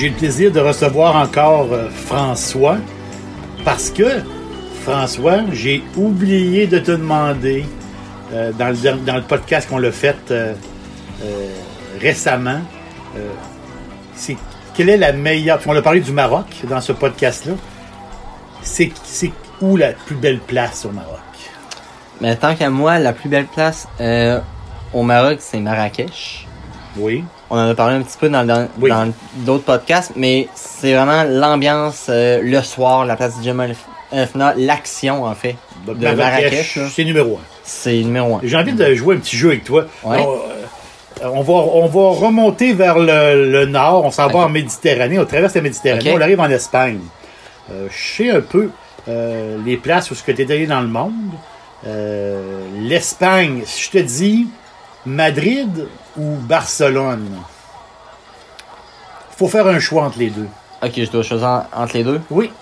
J'ai le plaisir de recevoir encore euh, François parce que, François, j'ai oublié de te demander euh, dans, le, dans le podcast qu'on l'a fait euh, récemment, c'est quelle est la meilleure. On a parlé du Maroc dans ce podcast-là. C'est où la plus belle place au Maroc? Mais tant qu'à moi, la plus belle place au Maroc, c'est Marrakech. Oui. On en a parlé un petit peu dans dans- Oui. dans d'autres podcasts, mais c'est vraiment l'ambiance euh, le soir, la place du Jamal Fna, l'action en fait de Marrakech. là, c'est numéro un. C'est numéro un. J'ai envie de jouer un petit jeu avec toi. Ouais. Euh, on va, on va remonter vers le, le nord. On s'en va en Méditerranée. On traverse la Méditerranée. On arrive en Espagne. Euh, je sais un peu euh, les places où ce que tu es allé dans le monde. Euh, L'Espagne, si je te dis Madrid ou Barcelone, faut faire un choix entre les deux. Ok, je dois choisir en- entre les deux? Oui.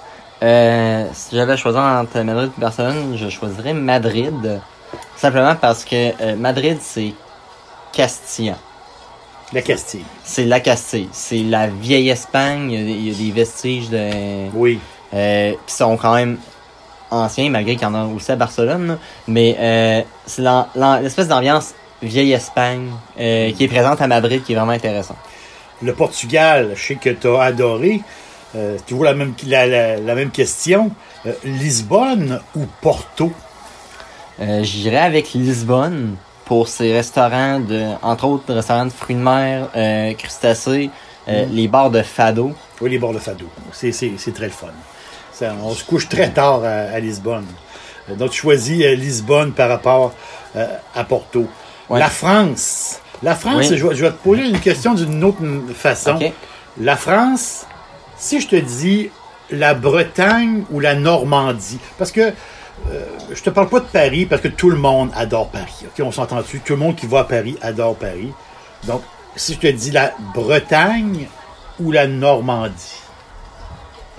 Euh, si j'avais à choisir entre Madrid et Barcelone, je choisirais Madrid. Simplement parce que euh, Madrid, c'est castillan. La Castille. C'est la Castille. C'est la vieille Espagne. Il y a des, il y a des vestiges de, Oui. euh, qui sont quand même anciens, malgré qu'il y en a aussi à Barcelone. Mais c'est l'espèce d'ambiance vieille Espagne euh, qui est présente à Madrid qui est vraiment intéressant. Le Portugal, je sais que tu as adoré. Euh, toujours la même, la, la- la même question. Euh, Lisbonne ou Porto? Euh, J'irais avec Lisbonne pour ses restaurants de, entre autres, restaurants de fruits de mer, crustacés, euh, les bars de fado. Oui, les bords de Fado. C'est, très le fun. Ça, on se couche très tard à, à Lisbonne. Donc, tu choisis Lisbonne par rapport à Porto. Ouais. La France. La France, Oui. je, vais- je vais te poser une question d'une autre façon. La France, si je te dis la Bretagne ou la Normandie, parce que euh, je te parle pas de Paris parce que tout le monde adore Paris. On s'entend dessus. Tout le monde qui va à Paris adore Paris. Donc, si je te dis la Bretagne ou la Normandie,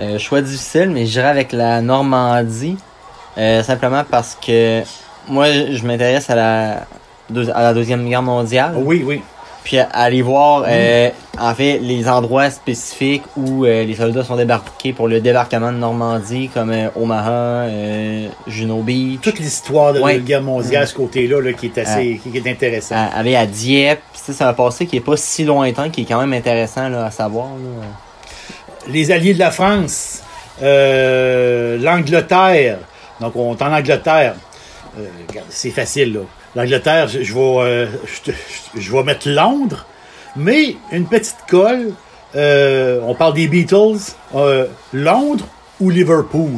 Euh, choix difficile, mais j'irais avec la Normandie. euh, simplement parce que moi, je m'intéresse à la, deux- à la Deuxième Guerre mondiale. Oui, oui. Puis aller voir, euh, en fait, les endroits spécifiques où euh, les soldats sont débarqués pour le débarquement de Normandie, comme euh, Omaha, Juno Beach, Toute l'histoire de Ouais. la guerre mondiale, ce côté-là, là, qui est assez, qui est intéressant. aller à Dieppe. C'est un passé qui est pas si lointain, qui est quand même intéressant là, à savoir. là. les alliés de la France, l'Angleterre. Donc, on est en Angleterre. C'est facile, là. L'Angleterre, je, je vais, euh, je, vais mettre Londres, mais une petite colle. euh, on parle des Beatles. euh, Londres ou Liverpool?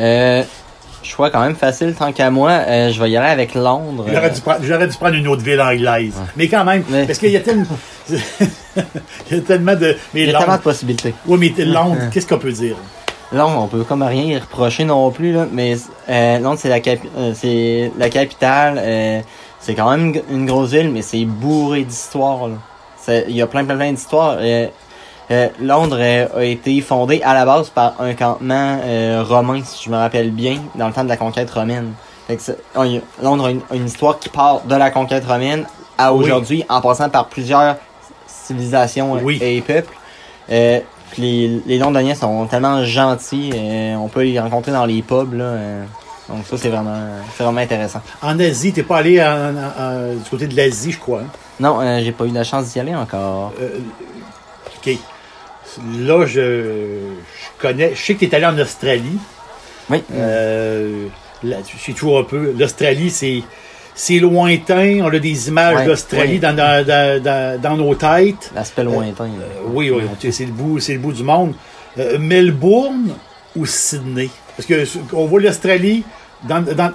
Euh, choix quand même facile tant qu'à moi. Euh, je vais y aller avec Londres. J'aurais dû, prendre- j'aurais dû prendre une autre ville anglaise. Mais quand même, Mais- parce qu'il y a tellement, il y a tellement de. Mais Il y a tellement de possibilités. oui, mais Londres, qu'est-ce qu'on peut dire? Londres, on peut comme rien y reprocher non plus, là, mais euh, Londres, c'est la, capi- euh, c'est la capitale. euh, c'est quand même une- grosse ville, mais c'est bourré d'histoire. là. C'est- Il y a plein, plein, plein d'histoires. Euh, euh, Londres euh, a été fondé à la base par un campement euh, romain, si je me rappelle bien, dans le temps de la conquête romaine. Fait que Londres a une, histoire qui part de la conquête romaine à Oui. aujourd'hui, en passant par plusieurs civilisations Oui. et peuples. Puis les, les Londoniens sont tellement gentils, euh, on peut les rencontrer dans les pubs. Là, euh, donc ça, c'est vraiment, c'est vraiment intéressant. En Asie, t'es pas allé en- en- en- du côté de l'Asie, je crois. hein? Non, euh, j'ai pas eu la chance d'y aller encore. Euh, OK. Là, je, je connais. Je sais que tu es allé en Australie. Oui. Euh, là, je sais toujours un peu. L'Australie, c'est. C'est lointain, on a des images Ouais, d'Australie dans, dans, dans, dans- dans nos têtes. L'aspect lointain. là. Euh, oui, oui, c'est le bout, c'est le bout du monde. Euh, Melbourne ou Sydney? Parce que on voit l'Australie,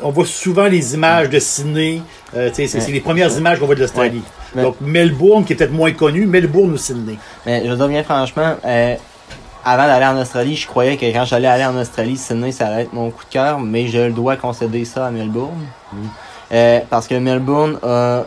on voit souvent les images de Sydney. Euh, c'est Ouais. les premières images qu'on voit de l'Australie. Donc Melbourne, qui est peut-être moins connu, Melbourne ou Sydney? Mais je dire bien franchement, euh, avant d'aller en Australie, je croyais que quand j'allais aller en Australie, Sydney, ça allait être mon coup de cœur, mais je dois concéder ça à Melbourne. Euh, parce que Melbourne a... euh,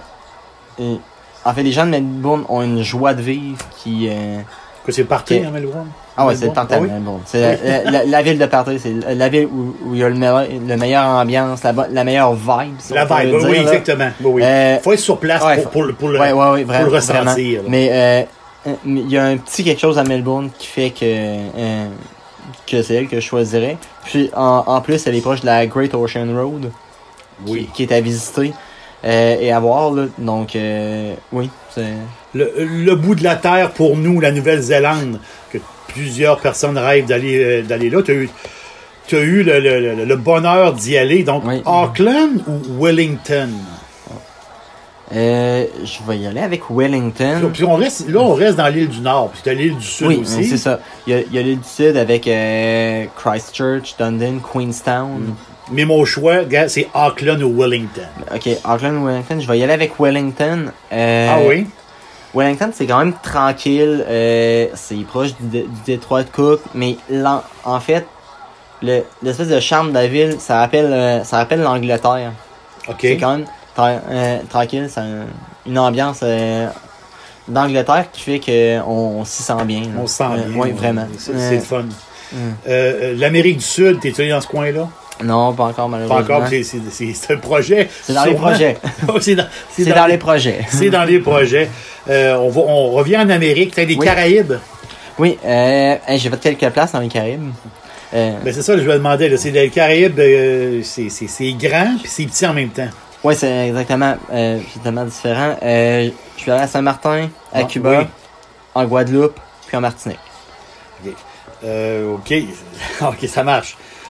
en fait, les gens de Melbourne ont une joie de vivre qui... euh, Quoi, c'est parti, Ok. hein, Melbourne? Ah ouais, c'est le party Ah à oui? Melbourne. C'est la, la- la- la ville de party, c'est la ville où, où il y a le meilleur, le meilleur ambiance, la, la meilleure vibe. si La vibe, oui, dire, oui, là. exactement. Oui, oui. Euh, faut être sur place ouais, pour, pour, le- pour le, ouais, ouais, ouais, pour vraiment, le ressentir. Mais euh, euh, mais il y a un petit quelque chose à Melbourne qui fait que euh, que c'est elle que je choisirais. Puis en, en plus, elle est proche de la Great Ocean Road, Oui. qui, qui est à visiter euh, et à voir. Là. Donc euh, oui, c'est Le, le bout de la terre pour nous, la Nouvelle-Zélande, que plusieurs personnes rêvent d'aller euh, d'aller là. Tu as eu, t'as eu le, le- bonheur d'y aller. Donc, Oui. Auckland ou Wellington? euh, je vais y aller avec Wellington. Puis on reste, là, on reste dans l'île du Nord. Puis t'as l'île du Sud Oui, aussi. c'est ça. Il y a, l'île du Sud avec euh, Christchurch, London, Queenstown. Mais mon choix, gars, c'est Auckland ou Wellington. Ok, Auckland ou Wellington. Je vais y aller avec Wellington. Euh, ah oui? Wellington, c'est quand même tranquille. euh, c'est proche du, du détroit de Cook. Mais en fait, le- l'espèce de charme de la ville, ça rappelle, euh, ça rappelle l'Angleterre. OK. C'est quand même tra- tranquille. C'est un- une ambiance d'Angleterre qui fait qu'on on, s'y sent bien. là. On se sent bien. Oui, vraiment. C'est le fun. mm. L'Amérique du Sud, t'es-tu allé dans ce coin-là? Non, pas encore Pas malheureusement. encore, c'est- un projet. C'est dans les projets. c'est dans, les projets. C'est dans les projets. Euh, on, va, on revient en Amérique, t'as des Oui. Caraïbes? Oui, euh, j'ai fait quelques places dans les Caraïbes. Euh, Ben c'est ça, je me demandais. là. C'est les Caraïbes, euh, c'est- grand puis c'est petit en même temps. ouais, c'est exactement, euh, justement différent. Euh, je suis allé à Saint-Martin, à Ah, Cuba, oui. en Guadeloupe, puis en Martinique. Euh, OK. OK, ça marche.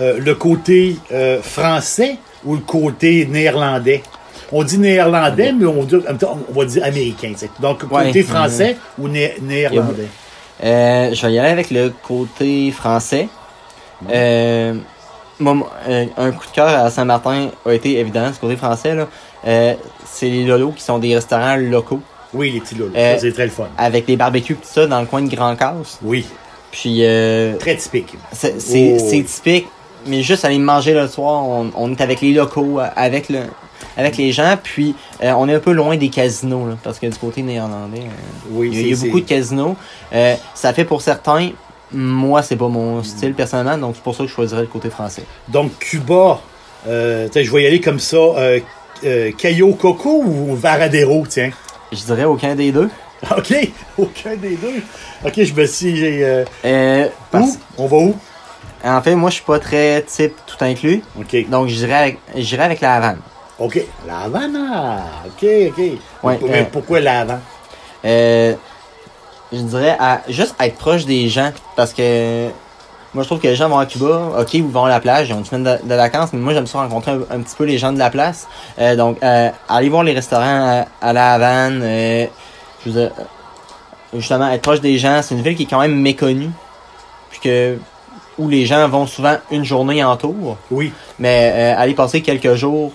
euh, le côté euh, français ou le côté néerlandais? On dit néerlandais, mais on, dit- on va dire américain. tu sais. Donc, Ouais. côté français ou né- néerlandais? Euh, je vais y aller avec le côté français. Euh, moi, un coup de cœur à Saint-Martin a été évidemment ce côté français. Là. Euh, c'est les lolos qui sont des restaurants locaux Oui, les petits Ça, c'est très le fun. avec des barbecues tout ça dans le coin de Grand Casse. Oui, Puis très typique. c'est Oh. c'est typique, mais juste aller manger le soir, on, on est avec les locaux, euh, avec le avec les gens, puis euh, on est un peu loin des casinos, là, parce que du côté néerlandais, euh, Oui, il y a, beaucoup de casinos. Euh, ça fait pour certains, moi c'est pas mon style personnellement, donc c'est pour ça que je choisirais le côté français. Donc, Cuba, euh, je vais y aller comme ça. Cayo Coco ou Varadero, tiens? Je dirais aucun des deux. OK, aucun des deux. OK, je me suis... parce- où? On va où? En fait, moi je suis pas très type tout inclus, OK. donc je dirais avec, avec la Havane. OK. La Havana. OK, OK. Ouais, mais euh, pourquoi la Havane? Euh, je dirais à juste être proche des gens parce que moi je trouve que les gens vont à Cuba, ok, ils vont à la plage, ils ont une semaine de, de vacances, mais moi j'aime ça rencontrer un, un petit peu les gens de la place. Euh, donc euh, aller voir les restaurants à, à la Havane, euh, je veux dire, justement être proche des gens. C'est une ville qui est quand même méconnue. Puis que où les gens vont souvent une journée en tour. Oui, Mais euh, aller passer quelques jours,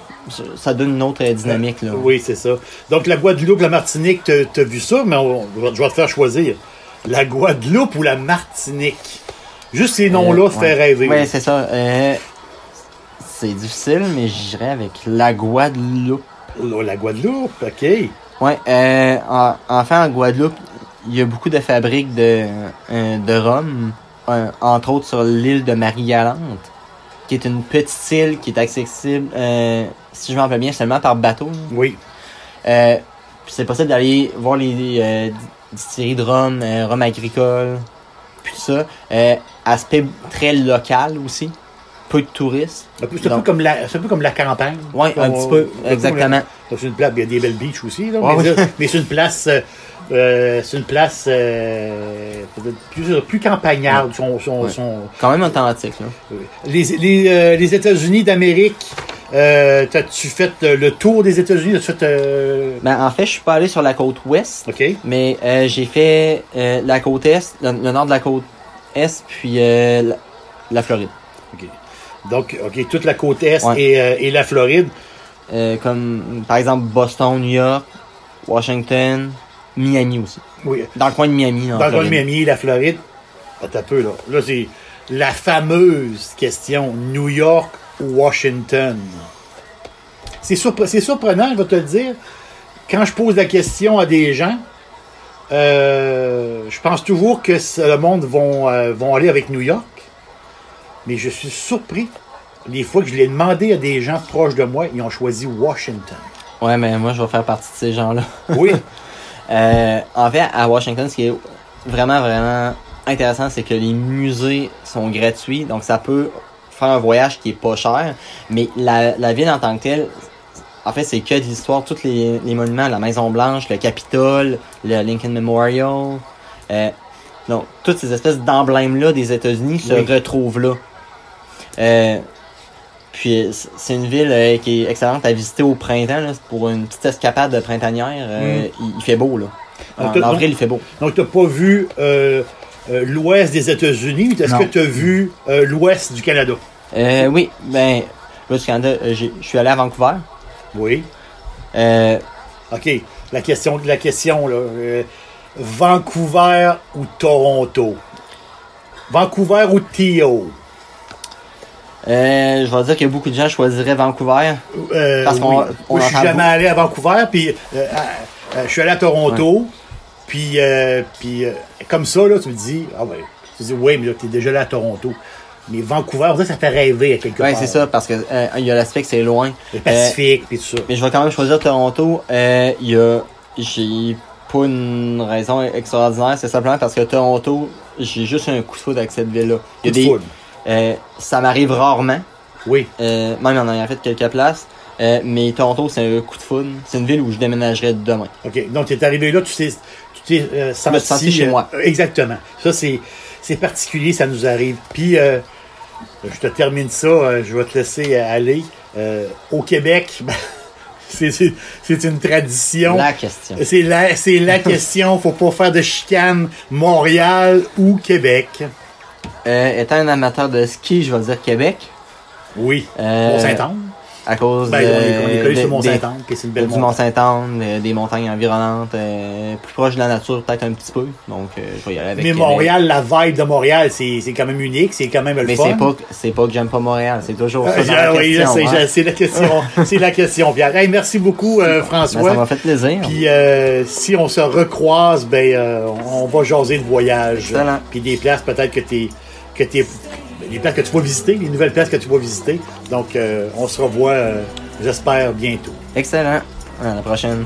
ça- donne une autre euh, dynamique. Là. oui, c'est ça. Donc, la Guadeloupe, la Martinique, t'as t'as vu ça, mais on- je vais te faire choisir. La Guadeloupe ou la Martinique? Juste ces noms-là Euh, fait ouais. rêver. Ouais, c'est ça. Euh, c'est difficile, mais j'irais avec la Guadeloupe. Oh, La Guadeloupe, OK. Euh, en, enfin, en Guadeloupe, il y a beaucoup de fabriques de, euh, de rhum, entre autres sur l'île de Marie-Galante, qui est une petite île qui est accessible, euh, si je m'en rappelle bien, seulement par bateau. Oui. Euh, puis c'est possible d'aller voir les euh, distilleries de rhum, euh, rhum agricole, puis tout ça. Aspect très local aussi. Peu de touristes. C'est un, peu Donc- comme la- c'est un peu comme la campagne. Ouais, un petit peu, exactement. C'est une place, il y a des belles beaches aussi, là, Ouais, mais, oui. mais c'est une place, euh, euh, c'est une place euh, plus, plus campagnarde. Son, son, Ouais. son- Quand même authentique, là. les les, euh, les États-Unis d'Amérique, t'as-tu fait le tour des États-Unis? Ben, en fait, je suis pas allé sur la côte ouest, OK. mais j'ai fait la côte est, le, le nord de la côte est, puis la, la Floride. OK. Donc, OK, toute la côte Est Ouais. et, euh, et la Floride. Euh, comme, par exemple, Boston, New York, Washington, Miami aussi. Oui. Dans le coin de Miami, en Dans le coin de. Miami, la Floride. Attends un peu, là. Là, c'est la fameuse question New York ou Washington. C'est surpre- c'est surprenant, je vais te le dire. Quand je pose la question à des gens, euh, je pense toujours que le monde vont, vont aller avec New York. Mais je suis surpris. Les fois que je l'ai demandé à des gens proches de moi, ils ont choisi Washington. Ouais, mais moi, je vais faire partie de ces gens-là. Oui, Euh, en fait, à Washington, ce qui est vraiment, vraiment intéressant, c'est que les musées sont gratuits. Donc, ça peut faire un voyage qui est pas cher. Mais la, la ville en tant que telle, en fait, c'est que de l'histoire. Tous les, les monuments, la Maison-Blanche, le Capitole, le Lincoln Memorial. Euh, donc, toutes ces espèces d'emblèmes-là des États-Unis se retrouvent là. Euh, puis c'est une ville euh, qui est excellente à visiter au printemps. Là, pour une petite escapade de printanière. euh, Mm. il, il fait beau là. En Donc, t'as- avril, il fait beau. Donc, tu n'as pas vu l'ouest des États-Unis. Est-ce que tu as vu l'ouest du Canada? Oui, ben, là, du Canada, je suis allé à Vancouver. Oui. OK. La question, la question là. Vancouver ou Toronto? Vancouver ou Tio? Euh, je vais dire que beaucoup de gens choisiraient Vancouver. Euh, Parce qu'on- oui. Moi, je suis jamais beaucoup. allé à Vancouver, puis euh, à- euh, je suis allé à Toronto, puis, euh, puis euh, comme ça, là, tu me dis, ah ouais, tu dis, oui, mais là, t'es déjà allé à Toronto. Mais Vancouver, ça fait rêver à quelque Ouais, part. c'est ça, parce que euh, il y a l'aspect que c'est loin. Le Euh, Pacifique, puis tout ça. mais je vais quand même choisir Toronto. Euh, Il y a, j'ai pas une raison extraordinaire, c'est simplement parce que Toronto, j'ai juste un coup de foudre avec cette ville-là. Il y Coup a de des, foudre. Euh, ça m'arrive rarement, Oui. euh, même en ayant fait quelques places. Euh, mais Toronto, c'est un coup de foudre. C'est une ville où je déménagerais demain. OK. Donc, tu es arrivé là, tu t'es, tu t'es euh, me senti... chez moi. exactement. Ça, c'est, c'est particulier, ça nous arrive. Puis, je te termine ça, je vais te laisser aller. Au Québec, ben, c'est, c'est, c'est une tradition. La question. C'est la, c'est la question. Faut pas faire de chicane. Montréal ou Québec? Euh, étant un amateur de ski, je vais dire Québec. Oui. Euh, Mont-Saint-Anne. À cause Ben, de, on est, on est de- sur Mont-Saint-Anne, puis c'est une belle du. Mont-Saint-Anne, euh, des montagnes environnantes, euh, plus proche de la nature peut-être un petit peu. Donc je vais y aller avec Mais Québec. Montréal, la vibe de Montréal, c'est, c'est quand même unique. C'est quand même le Mais fun. c'est pas que- c'est pas que j'aime pas Montréal, c'est toujours ça Ah, dans la oui, question. sais, hein. c'est la question, c'est la question, Pierre. Hey, merci beaucoup, Ben, François. ça m'a fait plaisir. Puis euh, si on se recroise, ben on va jaser de voyage. Excellent. Puis des places peut-être que t'es des places que tu vas visiter, les nouvelles places que tu vas visiter. Donc euh, on se revoit, euh, j'espère bientôt. Excellent. À la prochaine.